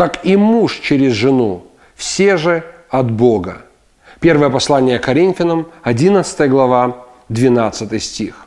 так и муж через жену, все же от Бога. Первое послание Коринфянам, 11 глава, 12 стих.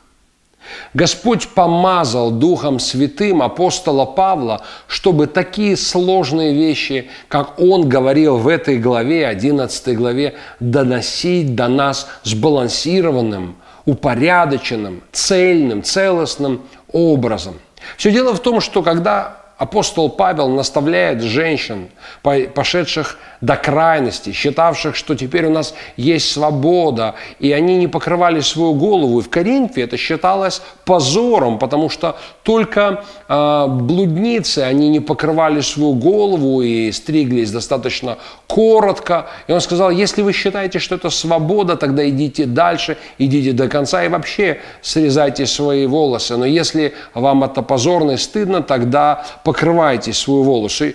Господь помазал Духом Святым апостола Павла, чтобы такие сложные вещи, как он говорил в этой главе, 11 главе, доносить до нас сбалансированным, упорядоченным, цельным, целостным образом. Все дело в том, что когда апостол Павел наставляет женщин, пошедших до крайности, считавших, что теперь у нас есть свобода, и они не покрывали свою голову. И в Коринфе это считалось позором, потому что только э, блудницы, они не покрывали свою голову и стриглись достаточно коротко. И он сказал, если вы считаете, что это свобода, тогда идите дальше, идите до конца и вообще срезайте свои волосы. Но если вам это позорно и стыдно, тогда покрывайте свою волосу,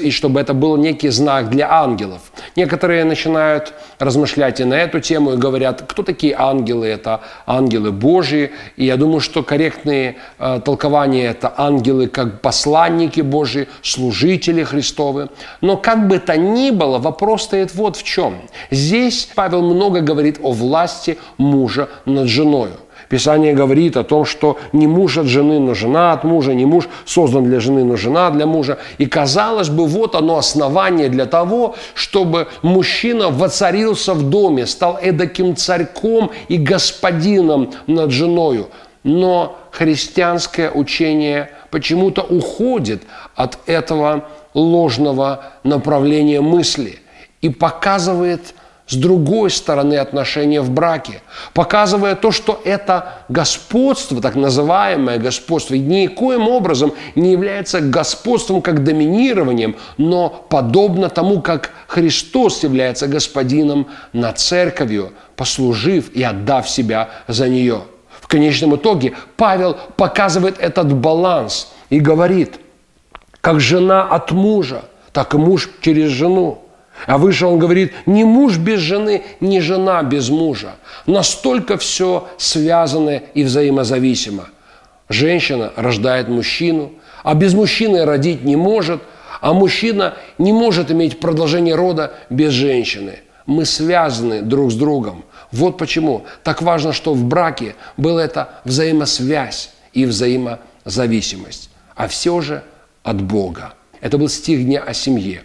и чтобы это был некий знак для ангелов. Некоторые начинают размышлять и на эту тему и говорят, кто такие ангелы? Это ангелы Божьи. И я думаю, что корректные э, толкования – это ангелы как посланники Божьи, служители Христовы. Но как бы то ни было, вопрос стоит вот в чем. Здесь Павел много говорит о власти мужа над женою. Писание говорит о том, что не муж от жены, но жена от мужа, не муж создан для жены, но жена для мужа. И казалось бы, вот оно основание для того, чтобы мужчина воцарился в доме, стал эдаким царьком и господином над женою. Но христианское учение почему-то уходит от этого ложного направления мысли и показывает – с другой стороны отношения в браке, показывая то, что это господство, так называемое господство, никоим образом не является господством как доминированием, но подобно тому, как Христос является господином над церковью, послужив и отдав себя за нее. В конечном итоге Павел показывает этот баланс и говорит, как жена от мужа, так и муж через жену – а выше он говорит, ни муж без жены, ни жена без мужа. Настолько все связано и взаимозависимо. Женщина рождает мужчину, а без мужчины родить не может, а мужчина не может иметь продолжение рода без женщины. Мы связаны друг с другом. Вот почему так важно, что в браке была эта взаимосвязь и взаимозависимость. А все же от Бога. Это был стих дня о семье.